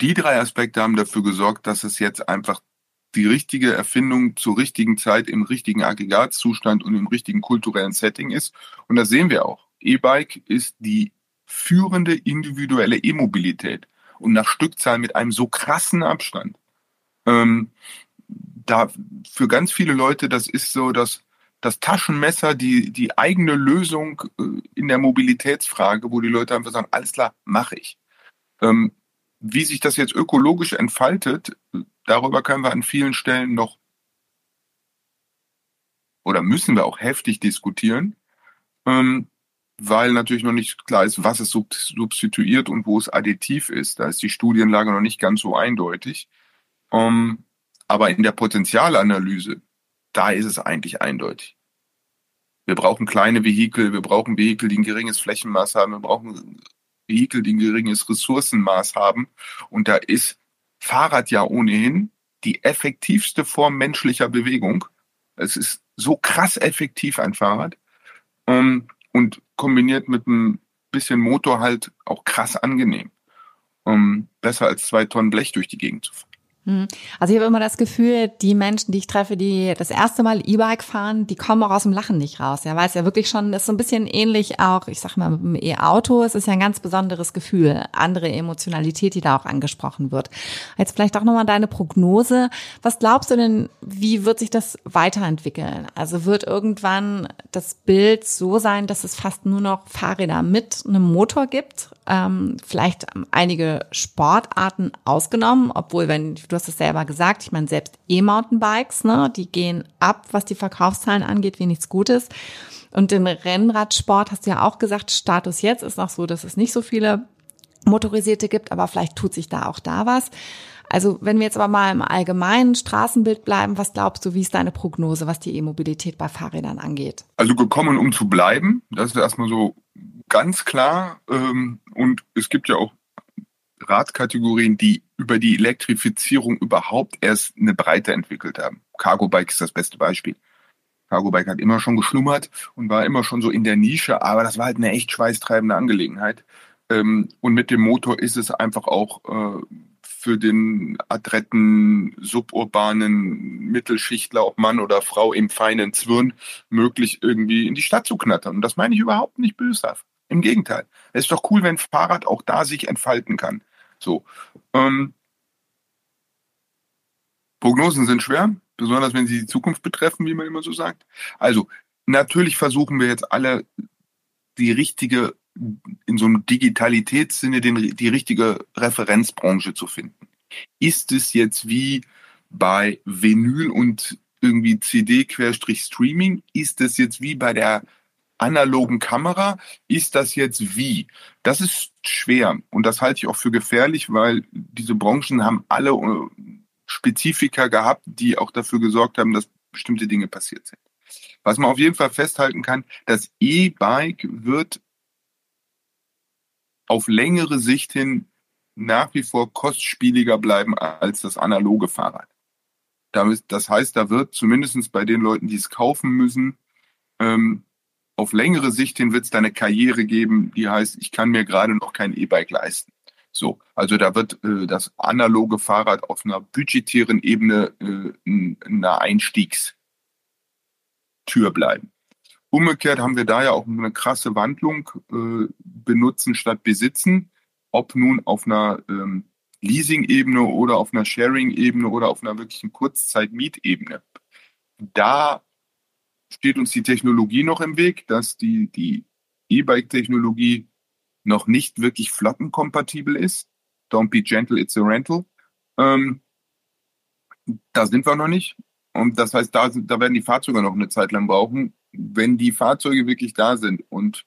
die drei Aspekte haben dafür gesorgt, dass es jetzt einfach die richtige Erfindung zur richtigen Zeit im richtigen Aggregatzustand und im richtigen kulturellen Setting ist. Und das sehen wir auch. E-Bike ist die führende individuelle E-Mobilität und nach Stückzahl mit einem so krassen Abstand. Ähm, da für ganz viele Leute, das ist so das, das Taschenmesser, die, die eigene Lösung äh, in der Mobilitätsfrage, wo die Leute einfach sagen, alles klar, mache ich. Ähm, wie sich das jetzt ökologisch entfaltet, darüber können wir an vielen Stellen noch oder müssen wir auch heftig diskutieren, ähm, weil natürlich noch nicht klar ist, was es substituiert und wo es additiv ist. Da ist die Studienlage noch nicht ganz so eindeutig. Ähm, aber in der Potenzialanalyse, da ist es eigentlich eindeutig. Wir brauchen kleine Vehikel, wir brauchen Vehikel, die ein geringes Flächenmaß haben, wir brauchen Vehikel, die ein geringes Ressourcenmaß haben. Und da ist Fahrrad ja ohnehin die effektivste Form menschlicher Bewegung. Es ist so krass effektiv, ein Fahrrad. Ähm, und kombiniert mit ein bisschen Motor halt auch krass angenehm. Um, besser als zwei Tonnen Blech durch die Gegend zu fahren. Hm. Also ich habe immer das Gefühl, die Menschen, die ich treffe, die das erste Mal E-Bike fahren, die kommen auch aus dem Lachen nicht raus. Ja, weil es ja wirklich schon ist so ein bisschen ähnlich auch, ich sag mal, mit dem E-Auto. Es ist ja ein ganz besonderes Gefühl, andere Emotionalität, die da auch angesprochen wird. Jetzt vielleicht auch nochmal deine Prognose. Was glaubst du denn, wie wird sich das weiterentwickeln? Also wird irgendwann das Bild so sein, dass es fast nur noch Fahrräder mit einem Motor gibt? Ähm, vielleicht einige Sportarten ausgenommen, obwohl wenn du hast es selber gesagt, ich meine, selbst E-Mountainbikes, ne, die gehen ab, was die Verkaufszahlen angeht, wie nichts Gutes. Und den Rennradsport hast du ja auch gesagt, Status jetzt ist noch so, dass es nicht so viele motorisierte gibt, aber vielleicht tut sich da auch da was. Also wenn wir jetzt aber mal im allgemeinen Straßenbild bleiben, was glaubst du, wie ist deine Prognose, was die E-Mobilität bei Fahrrädern angeht? Also gekommen, um zu bleiben, das ist erstmal so ganz klar. Ähm, und es gibt ja auch Radkategorien, die über die Elektrifizierung überhaupt erst eine Breite entwickelt haben. Cargo Bike ist das beste Beispiel. Cargo Bike hat immer schon geschlummert und war immer schon so in der Nische, aber das war halt eine echt schweißtreibende Angelegenheit. Ähm, und mit dem Motor ist es einfach auch äh, für den adretten, suburbanen Mittelschichtler, ob Mann oder Frau im feinen Zwirn, möglich, irgendwie in die Stadt zu knattern. Und das meine ich überhaupt nicht böshaft. Im Gegenteil. Es ist doch cool, wenn Fahrrad auch da sich entfalten kann. So. Ähm, Prognosen sind schwer, besonders wenn sie die Zukunft betreffen, wie man immer so sagt. Also, natürlich versuchen wir jetzt alle die richtige in so einem Digitalitätssinne den, die richtige Referenzbranche zu finden. Ist es jetzt wie bei Vinyl und irgendwie CD-Streaming? Ist es jetzt wie bei der analogen Kamera? Ist das jetzt wie? Das ist schwer und das halte ich auch für gefährlich, weil diese Branchen haben alle äh, Spezifika gehabt, die auch dafür gesorgt haben, dass bestimmte Dinge passiert sind. Was man auf jeden Fall festhalten kann, das E-Bike wird auf längere Sicht hin nach wie vor kostspieliger bleiben als das analoge Fahrrad. Das heißt, da wird zumindest bei den Leuten, die es kaufen müssen, ähm, auf längere Sicht hin wird es da eine Karriere geben, die heißt, ich kann mir gerade noch kein E-Bike leisten. So, also da wird äh, das analoge Fahrrad auf einer budgetären Ebene äh, eine Einstiegstür bleiben. Umgekehrt haben wir da ja auch eine krasse Wandlung, äh, benutzen statt besitzen, ob nun auf einer ähm, Leasing-Ebene oder auf einer Sharing-Ebene oder auf einer wirklichen Kurzzeit-Mietebene. Da steht uns die Technologie noch im Weg, dass die, die E-Bike-Technologie noch nicht wirklich flottenkompatibel ist. Don't be gentle, it's a rental. Ähm, da sind wir noch nicht. Und das heißt, da, da werden die Fahrzeuge noch eine Zeit lang brauchen wenn die Fahrzeuge wirklich da sind und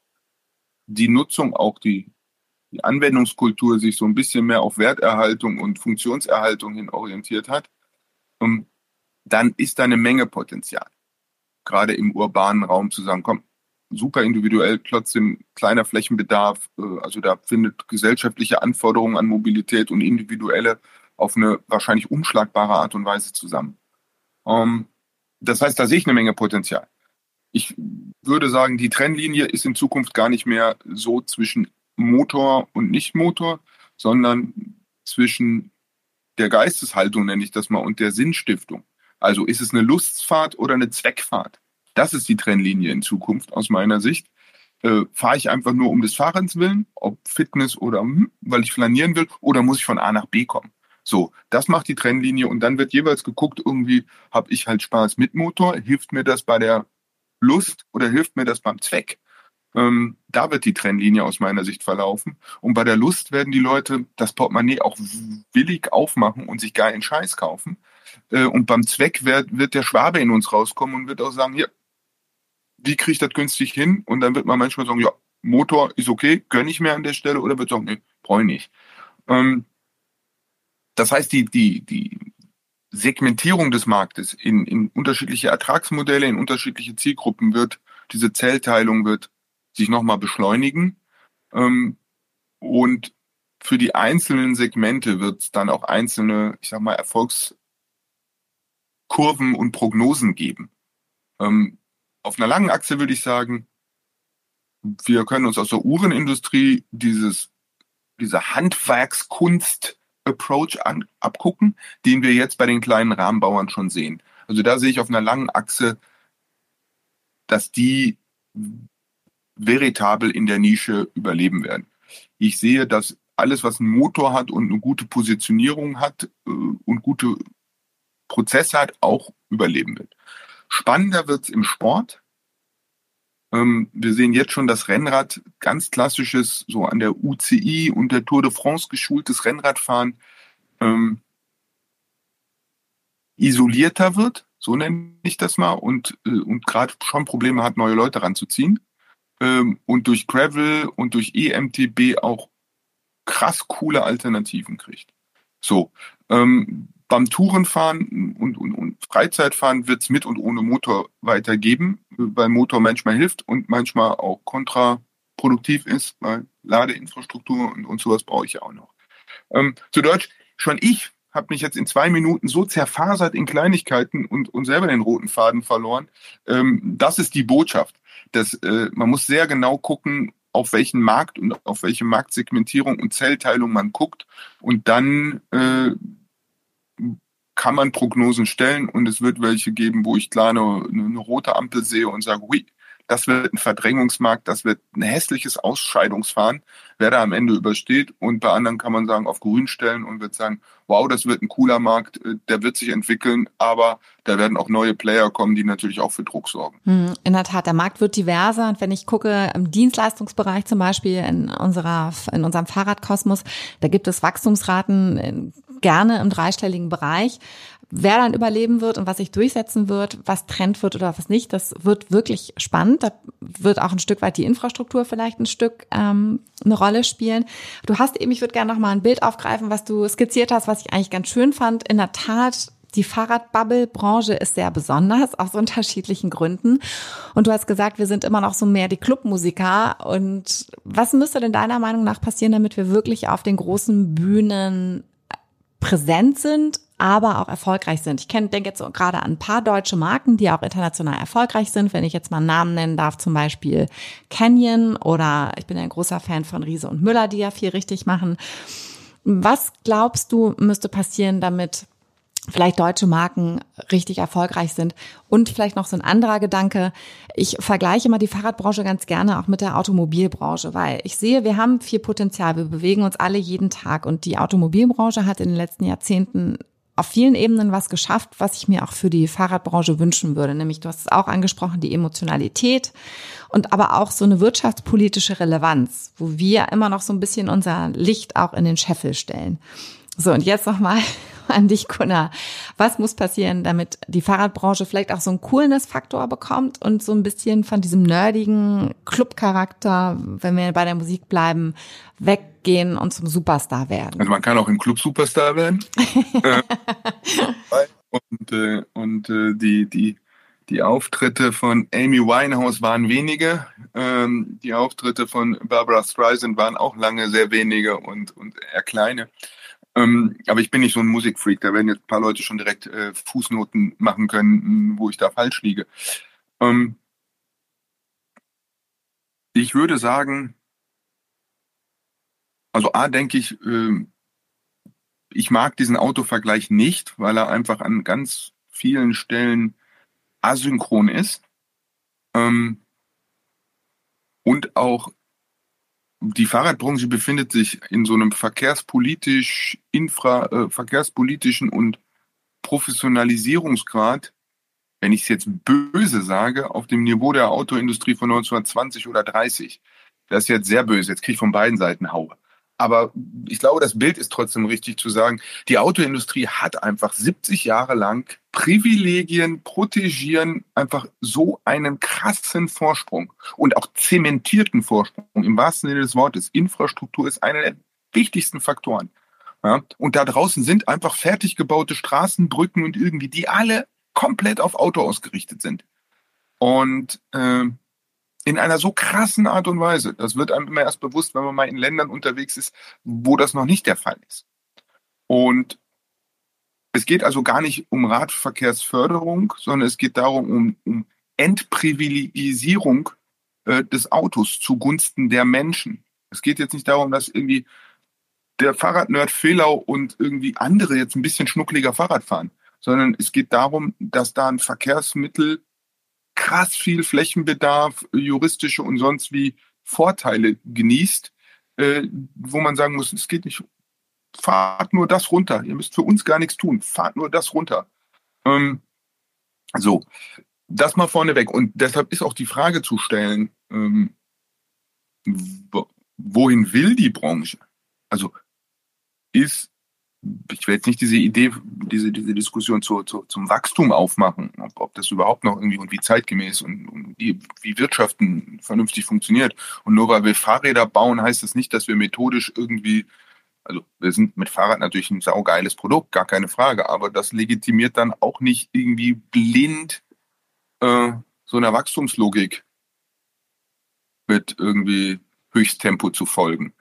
die Nutzung auch die, die Anwendungskultur sich so ein bisschen mehr auf Werterhaltung und Funktionserhaltung hin orientiert hat, ähm, dann ist da eine Menge Potenzial. Gerade im urbanen Raum zu sagen, komm, super individuell, trotzdem kleiner Flächenbedarf, äh, also da findet gesellschaftliche Anforderungen an Mobilität und individuelle auf eine wahrscheinlich umschlagbare Art und Weise zusammen. Ähm, das heißt, da sehe ich eine Menge Potenzial ich würde sagen, die Trennlinie ist in Zukunft gar nicht mehr so zwischen Motor und Nicht-Motor, sondern zwischen der Geisteshaltung, nenne ich das mal, und der Sinnstiftung. Also ist es eine Lustfahrt oder eine Zweckfahrt? Das ist die Trennlinie in Zukunft aus meiner Sicht. Äh, Fahre ich einfach nur um des Fahrens willen, ob Fitness oder hm, weil ich flanieren will, oder muss ich von A nach B kommen? So, das macht die Trennlinie und dann wird jeweils geguckt, irgendwie habe ich halt Spaß mit Motor, hilft mir das bei der Lust oder hilft mir das beim Zweck? Ähm, da wird die Trennlinie aus meiner Sicht verlaufen. Und bei der Lust werden die Leute das Portemonnaie auch willig aufmachen und sich geilen Scheiß kaufen. Äh, und beim Zweck wird, wird der Schwabe in uns rauskommen und wird auch sagen, hier, wie kriege ich das günstig hin? Und dann wird man manchmal sagen, ja, Motor ist okay, gönne ich mir an der Stelle oder wird sagen, nee, brauche ich nicht. Ähm, das heißt, die, die, die Segmentierung des Marktes in, in unterschiedliche Ertragsmodelle, in unterschiedliche Zielgruppen wird, diese Zellteilung wird sich nochmal beschleunigen. Ähm, und für die einzelnen Segmente wird es dann auch einzelne, ich sag mal, Erfolgskurven und Prognosen geben. Ähm, auf einer langen Achse würde ich sagen, wir können uns aus der Uhrenindustrie dieses, diese Handwerkskunst Approach an, abgucken, den wir jetzt bei den kleinen Rahmenbauern schon sehen. Also da sehe ich auf einer langen Achse, dass die veritabel in der Nische überleben werden. Ich sehe, dass alles, was einen Motor hat und eine gute Positionierung hat äh, und gute Prozesse hat, auch überleben wird. Spannender wird es im Sport. Ähm, wir sehen jetzt schon das Rennrad, ganz klassisches, so an der UCI und der Tour de France geschultes Rennradfahren, ähm, isolierter wird, so nenne ich das mal, und, äh, und gerade schon Probleme hat, neue Leute ranzuziehen. Ähm, und durch Gravel und durch EMTB auch krass coole Alternativen kriegt. So, ähm, beim Tourenfahren und, und, und Freizeitfahren wird es mit und ohne Motor weitergeben, weil Motor manchmal hilft und manchmal auch kontraproduktiv ist, weil Ladeinfrastruktur und, und sowas brauche ich ja auch noch. Ähm, zu Deutsch, schon ich habe mich jetzt in zwei Minuten so zerfasert in Kleinigkeiten und, und selber den roten Faden verloren. Ähm, das ist die Botschaft. Das, äh, man muss sehr genau gucken, auf welchen Markt und auf welche Marktsegmentierung und Zellteilung man guckt. Und dann äh, kann man Prognosen stellen und es wird welche geben, wo ich klar eine, eine rote Ampel sehe und sage, hui, das wird ein Verdrängungsmarkt, das wird ein hässliches Ausscheidungsfahren, wer da am Ende übersteht. Und bei anderen kann man sagen, auf grün stellen und wird sagen, wow, das wird ein cooler Markt, äh, der wird sich entwickeln, aber da werden auch neue Player kommen, die natürlich auch für Druck sorgen. Hm, in der Tat, der Markt wird diverser. Und wenn ich gucke, im Dienstleistungsbereich zum Beispiel in unserer, in unserem Fahrradkosmos, da gibt es Wachstumsraten gerne im dreistelligen Bereich. Wer dann überleben wird und was sich durchsetzen wird, was Trend wird oder was nicht, das wird wirklich spannend. Da wird auch ein Stück weit die Infrastruktur vielleicht ein Stück ähm, eine Rolle spielen. Du hast eben, ich würde gerne noch mal ein Bild aufgreifen, was du skizziert hast, was ich eigentlich ganz schön fand. In der Tat die Fahrradbubble-Branche ist sehr besonders, aus unterschiedlichen Gründen. Und du hast gesagt, wir sind immer noch so mehr die Clubmusiker. Und was müsste denn deiner Meinung nach passieren, damit wir wirklich auf den großen Bühnen präsent sind, aber auch erfolgreich sind. Ich kenne, denke jetzt gerade an ein paar deutsche Marken, die auch international erfolgreich sind. Wenn ich jetzt mal einen Namen nennen darf, zum Beispiel Canyon oder ich bin ein großer Fan von Riese und Müller, die ja viel richtig machen. Was glaubst du, müsste passieren, damit vielleicht deutsche Marken richtig erfolgreich sind. Und vielleicht noch so ein anderer Gedanke. Ich vergleiche mal die Fahrradbranche ganz gerne auch mit der Automobilbranche, weil ich sehe, wir haben viel Potenzial. Wir bewegen uns alle jeden Tag und die Automobilbranche hat in den letzten Jahrzehnten auf vielen Ebenen was geschafft, was ich mir auch für die Fahrradbranche wünschen würde. Nämlich, du hast es auch angesprochen, die Emotionalität und aber auch so eine wirtschaftspolitische Relevanz, wo wir immer noch so ein bisschen unser Licht auch in den Scheffel stellen. So, und jetzt nochmal an dich, Gunnar. Was muss passieren, damit die Fahrradbranche vielleicht auch so einen Coolness-Faktor bekommt und so ein bisschen von diesem nerdigen Club-Charakter, wenn wir bei der Musik bleiben, weggehen und zum Superstar werden? Also man kann auch im Club Superstar werden. und äh, und äh, die, die, die Auftritte von Amy Winehouse waren wenige. Ähm, die Auftritte von Barbara Streisand waren auch lange sehr wenige und, und eher kleine. Ähm, aber ich bin nicht so ein Musikfreak. Da werden jetzt ein paar Leute schon direkt äh, Fußnoten machen können, wo ich da falsch liege. Ähm, ich würde sagen, also A, denke ich, äh, ich mag diesen Autovergleich nicht, weil er einfach an ganz vielen Stellen asynchron ist. Ähm, und auch die Fahrradbranche befindet sich in so einem verkehrspolitisch, infra, äh, verkehrspolitischen und Professionalisierungsgrad, wenn ich es jetzt böse sage, auf dem Niveau der Autoindustrie von 1920 oder 30. Das ist jetzt sehr böse. Jetzt kriege ich von beiden Seiten Haue. Aber ich glaube, das Bild ist trotzdem richtig zu sagen. Die Autoindustrie hat einfach 70 Jahre lang Privilegien, protegieren einfach so einen krassen Vorsprung und auch zementierten Vorsprung im wahrsten Sinne des Wortes. Infrastruktur ist einer der wichtigsten Faktoren. Ja? Und da draußen sind einfach fertig gebaute Straßen, Brücken und irgendwie, die alle komplett auf Auto ausgerichtet sind. Und äh, in einer so krassen Art und Weise. Das wird einem immer erst bewusst, wenn man mal in Ländern unterwegs ist, wo das noch nicht der Fall ist. Und es geht also gar nicht um Radverkehrsförderung, sondern es geht darum, um, um Entprivilegisierung äh, des Autos zugunsten der Menschen. Es geht jetzt nicht darum, dass irgendwie der Fahrradnerd Fehlau und irgendwie andere jetzt ein bisschen schnuckliger Fahrrad fahren, sondern es geht darum, dass da ein Verkehrsmittel krass viel Flächenbedarf, juristische und sonst wie Vorteile genießt, äh, wo man sagen muss, es geht nicht, fahrt nur das runter. Ihr müsst für uns gar nichts tun. Fahrt nur das runter. Ähm, so, das mal vorneweg. Und deshalb ist auch die Frage zu stellen, ähm, wohin will die Branche? Also ist ich will jetzt nicht diese Idee, diese, diese Diskussion zu, zu, zum Wachstum aufmachen, ob, ob das überhaupt noch irgendwie und wie zeitgemäß und, und wie, wie Wirtschaften vernünftig funktioniert. Und nur weil wir Fahrräder bauen, heißt das nicht, dass wir methodisch irgendwie, also wir sind mit Fahrrad natürlich ein saugeiles Produkt, gar keine Frage, aber das legitimiert dann auch nicht irgendwie blind äh, so einer Wachstumslogik mit irgendwie Höchsttempo zu folgen.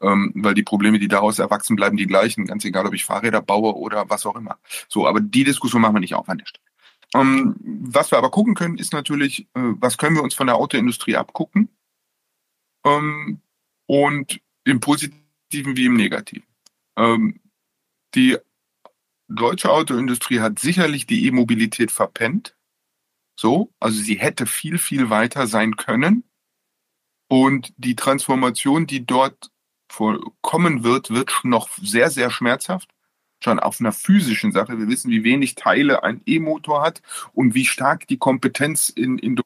Ähm, weil die Probleme, die daraus erwachsen, bleiben die gleichen, ganz egal, ob ich Fahrräder baue oder was auch immer. So, aber die Diskussion machen wir nicht auf an der Stelle. Ähm, was wir aber gucken können, ist natürlich, äh, was können wir uns von der Autoindustrie abgucken? Ähm, und im Positiven wie im Negativen. Ähm, die deutsche Autoindustrie hat sicherlich die E-Mobilität verpennt. So, also sie hätte viel, viel weiter sein können. Und die Transformation, die dort kommen wird, wird noch sehr, sehr schmerzhaft. Schon auf einer physischen Sache. Wir wissen, wie wenig Teile ein E-Motor hat und wie stark die Kompetenz in, in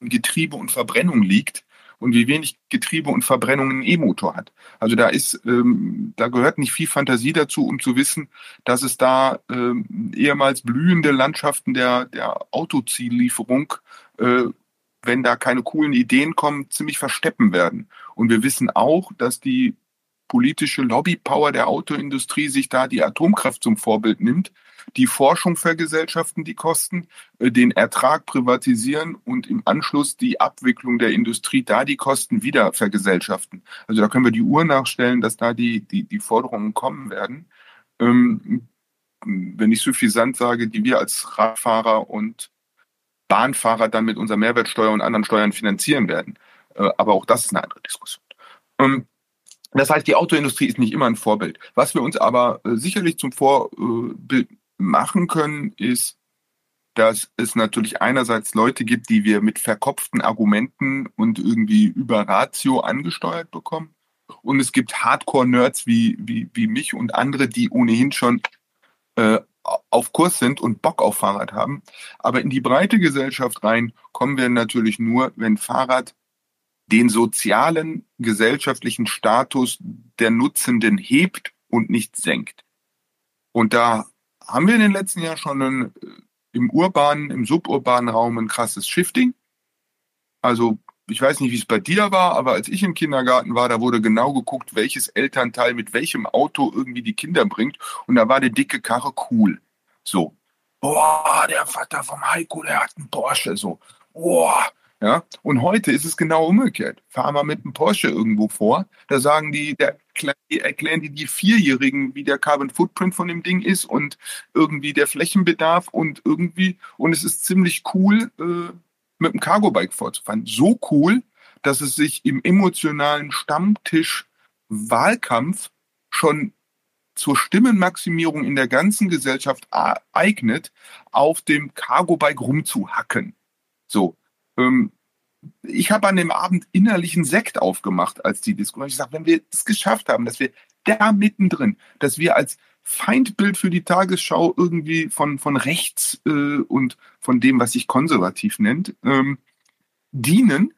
Getriebe und Verbrennung liegt und wie wenig Getriebe und Verbrennung ein E-Motor hat. Also da ist, ähm, da gehört nicht viel Fantasie dazu, um zu wissen, dass es da ähm, ehemals blühende Landschaften der, der Autoziellieferung, äh, wenn da keine coolen Ideen kommen, ziemlich versteppen werden. Und wir wissen auch, dass die politische Lobbypower der Autoindustrie sich da die Atomkraft zum Vorbild nimmt, die Forschung vergesellschaften, die Kosten, äh, den Ertrag privatisieren und im Anschluss die Abwicklung der Industrie da die Kosten wieder vergesellschaften. Also da können wir die Uhr nachstellen, dass da die, die, die Forderungen kommen werden. Ähm, wenn ich suffisant sage, die wir als Radfahrer und Bahnfahrer dann mit unserer Mehrwertsteuer und anderen Steuern finanzieren werden. Äh, aber auch das ist eine andere Diskussion. Ähm, das heißt, die Autoindustrie ist nicht immer ein Vorbild. Was wir uns aber äh, sicherlich zum Vorbild machen können, ist, dass es natürlich einerseits Leute gibt, die wir mit verkopften Argumenten und irgendwie über Ratio angesteuert bekommen. Und es gibt Hardcore-Nerds wie, wie, wie mich und andere, die ohnehin schon äh, auf Kurs sind und Bock auf Fahrrad haben. Aber in die breite Gesellschaft rein kommen wir natürlich nur, wenn Fahrrad den sozialen, gesellschaftlichen Status der Nutzenden hebt und nicht senkt. Und da haben wir in den letzten Jahren schon ein, äh, im urbanen, im suburbanen Raum ein krasses Shifting. Also ich weiß nicht, wie es bei dir war, aber als ich im Kindergarten war, da wurde genau geguckt, welches Elternteil mit welchem Auto irgendwie die Kinder bringt. Und da war die dicke Karre cool. So. Boah, der Vater vom Heiko, der hat einen Porsche. So. Boah, ja, und heute ist es genau umgekehrt. Fahr mal mit einem Porsche irgendwo vor, da sagen die, der, erklären die die Vierjährigen, wie der Carbon Footprint von dem Ding ist und irgendwie der Flächenbedarf und irgendwie, und es ist ziemlich cool, äh, mit dem Cargo-Bike vorzufahren. So cool, dass es sich im emotionalen Stammtisch Wahlkampf schon zur Stimmenmaximierung in der ganzen Gesellschaft eignet, auf dem Cargo-Bike rumzuhacken. So, ähm, ich habe an dem Abend innerlichen Sekt aufgemacht als die Diskussion. Ich sage, wenn wir es geschafft haben, dass wir da mittendrin, dass wir als Feindbild für die Tagesschau irgendwie von, von rechts äh, und von dem, was sich konservativ nennt, ähm, dienen,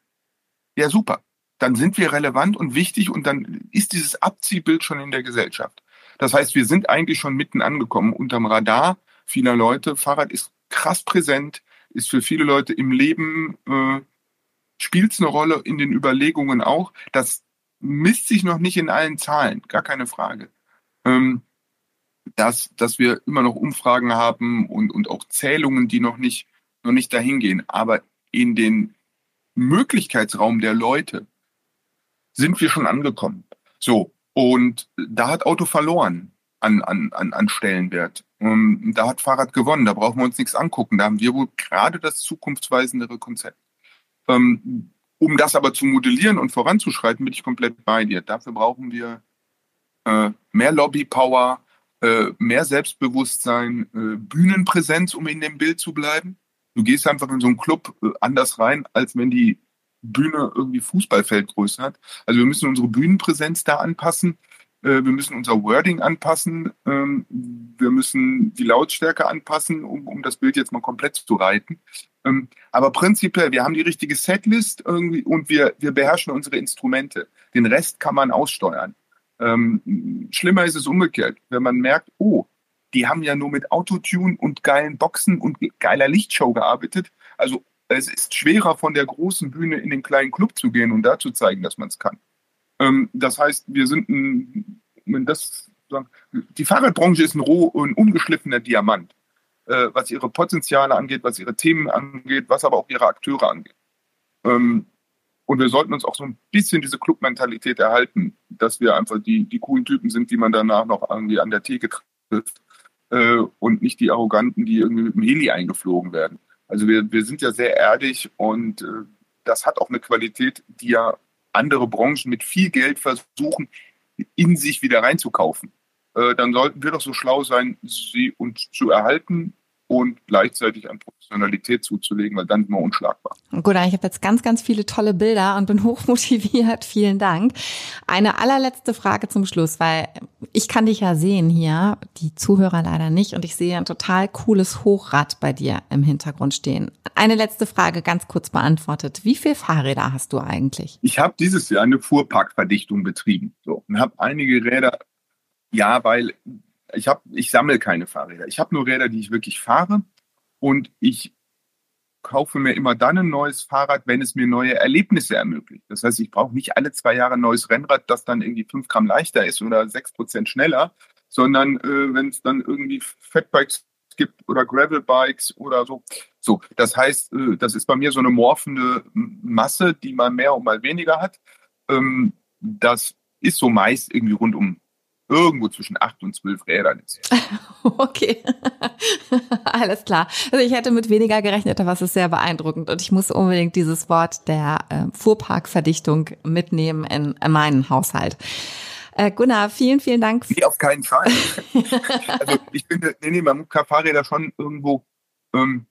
ja super. Dann sind wir relevant und wichtig und dann ist dieses Abziehbild schon in der Gesellschaft. Das heißt, wir sind eigentlich schon mitten angekommen unterm Radar vieler Leute. Fahrrad ist krass präsent ist für viele Leute im Leben, äh, spielt es eine Rolle in den Überlegungen auch. Das misst sich noch nicht in allen Zahlen, gar keine Frage. Ähm, dass, dass wir immer noch Umfragen haben und, und auch Zählungen, die noch nicht, noch nicht dahin gehen. Aber in den Möglichkeitsraum der Leute sind wir schon angekommen. So, und da hat Auto verloren an, an, an, an Stellenwert. Ähm, da hat Fahrrad gewonnen, da brauchen wir uns nichts angucken. Da haben wir wohl gerade das zukunftsweisendere Konzept. Ähm, um das aber zu modellieren und voranzuschreiten, bin ich komplett bei dir. Dafür brauchen wir äh, mehr Lobbypower, äh, mehr Selbstbewusstsein, äh, Bühnenpräsenz, um in dem Bild zu bleiben. Du gehst einfach in so einen Club äh, anders rein, als wenn die Bühne irgendwie Fußballfeldgröße hat. Also wir müssen unsere Bühnenpräsenz da anpassen. Äh, wir müssen unser Wording anpassen, ähm, wir müssen die Lautstärke anpassen, um, um das Bild jetzt mal komplett zu reiten. Ähm, aber prinzipiell, wir haben die richtige Setlist irgendwie und wir, wir beherrschen unsere Instrumente. Den Rest kann man aussteuern. Ähm, schlimmer ist es umgekehrt, wenn man merkt, oh, die haben ja nur mit Autotune und geilen Boxen und geiler Lichtshow gearbeitet. Also es ist schwerer, von der großen Bühne in den kleinen Club zu gehen und da zu zeigen, dass man es kann. Ähm, das heißt, wir sind ein, wenn das die Fahrradbranche ist ein roh und ungeschliffener Diamant, äh, was ihre Potenziale angeht, was ihre Themen angeht, was aber auch ihre Akteure angeht. Ähm, Und wir sollten uns auch so ein bisschen diese Clubmentalität erhalten, dass wir einfach die, die coolen Typen sind, die man danach noch irgendwie an der Theke trifft äh, und nicht die Arroganten, die irgendwie mit dem Heli eingeflogen werden. Also wir, wir sind ja sehr erdig und äh, das hat auch eine Qualität, die ja andere Branchen mit viel Geld versuchen, in sich wieder reinzukaufen. Äh, dann sollten wir doch so schlau sein, sie uns zu erhalten und gleichzeitig an Professionalität zuzulegen, weil dann sind wir unschlagbar. Gut, ich habe jetzt ganz, ganz viele tolle Bilder und bin hochmotiviert. Vielen Dank. Eine allerletzte Frage zum Schluss, weil ich kann dich ja sehen hier, die Zuhörer leider nicht und ich sehe ein total cooles Hochrad bei dir im Hintergrund stehen. Eine letzte Frage, ganz kurz beantwortet. Wie viele Fahrräder hast du eigentlich? Ich habe dieses Jahr eine Fuhrparkverdichtung betrieben so, und habe einige Räder, ja, weil ich habe, ich sammle keine Fahrräder. Ich habe nur Räder, die ich wirklich fahre und ich kaufe mir immer dann ein neues Fahrrad, wenn es mir neue Erlebnisse ermöglicht. Das heißt, ich brauche nicht alle zwei Jahre ein neues Rennrad, das dann irgendwie fünf Gramm leichter ist oder sechs Prozent schneller, sondern äh, wenn es dann irgendwie Fatbikes gibt oder Gravelbikes oder so. So, das heißt, äh, das ist bei mir so eine morphende Masse, die mal mehr und mal weniger hat. Ähm, das ist so meist irgendwie rund um irgendwo zwischen acht und zwölf Rädern ist. Okay, alles klar. Also ich hätte mit weniger gerechnet, aber es ist sehr beeindruckend und ich muss unbedingt dieses Wort der äh, Fuhrparkverdichtung mitnehmen in, in meinen Haushalt. Äh, Gunnar, vielen, vielen Dank. Nee, auf keinen Fall. also ich finde, nee, nee, man muss Fahrräder schon irgendwo, ähm,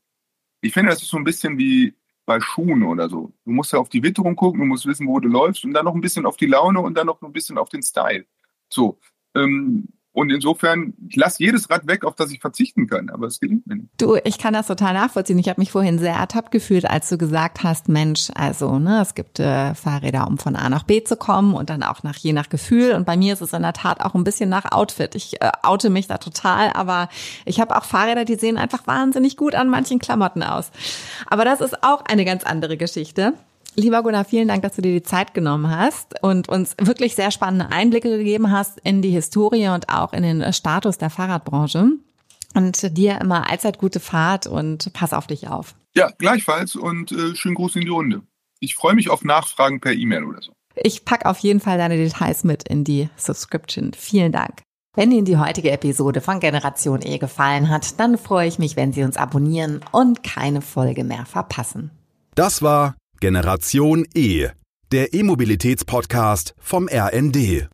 ich finde, das ist so ein bisschen wie bei Schuhen oder so. Du musst ja auf die Witterung gucken, du musst wissen, wo du läufst und dann noch ein bisschen auf die Laune und dann noch ein bisschen auf den Style. So, ähm, und insofern, ich lasse jedes Rad weg, auf das ich verzichten kann, aber es gelingt mir nicht. Du, ich kann das total nachvollziehen. Ich habe mich vorhin sehr ertappt gefühlt, als du gesagt hast, Mensch, also ne, es gibt äh, Fahrräder, um von A nach B zu kommen und dann auch nach je nach Gefühl. Und bei mir ist es in der Tat auch ein bisschen nach Outfit. Ich äh, oute mich da total, aber ich habe auch Fahrräder, die sehen einfach wahnsinnig gut an manchen Klamotten aus. Aber das ist auch eine ganz andere Geschichte. Lieber Gunnar, vielen Dank, dass du dir die Zeit genommen hast und uns wirklich sehr spannende Einblicke gegeben hast in die Historie und auch in den Status der Fahrradbranche. Und dir immer allzeit gute Fahrt und pass auf dich auf. Ja, gleichfalls und äh, schönen Gruß in die Runde. Ich freue mich auf Nachfragen per E-Mail oder so. Ich pack auf jeden Fall deine Details mit in die Subscription. Vielen Dank. Wenn Ihnen die heutige Episode von Generation E gefallen hat, dann freue ich mich, wenn Sie uns abonnieren und keine Folge mehr verpassen. Das war Generation E, der E-Mobilitäts-Podcast vom RND.